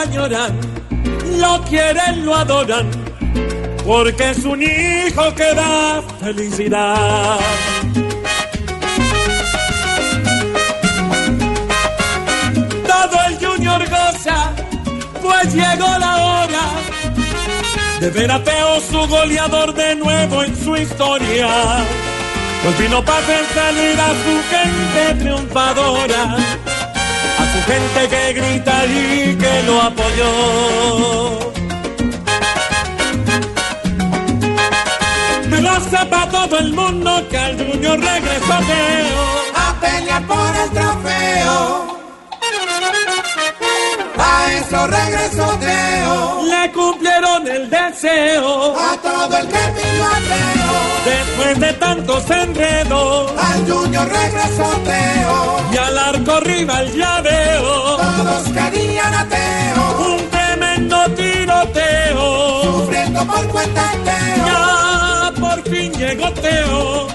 añoran, lo quieren, lo adoran, porque es un hijo que da felicidad. Todo el junior goza, pues llegó la hora de ver a Teo su goleador de nuevo en su historia. Pues vino para hacer salir a su gente triunfadora, a su gente que grita y apoyó. Me lo para todo el mundo que al Junior regresó Teo. a pelear por el trofeo. A eso regresó Teo, Le cumplieron el deseo. a todo el que pidió a Teo. Después de tantos enredos Al Junior regresó Teo, y al arco rival ya corriendo por cuenta Teo. Ya por fin llegó Teo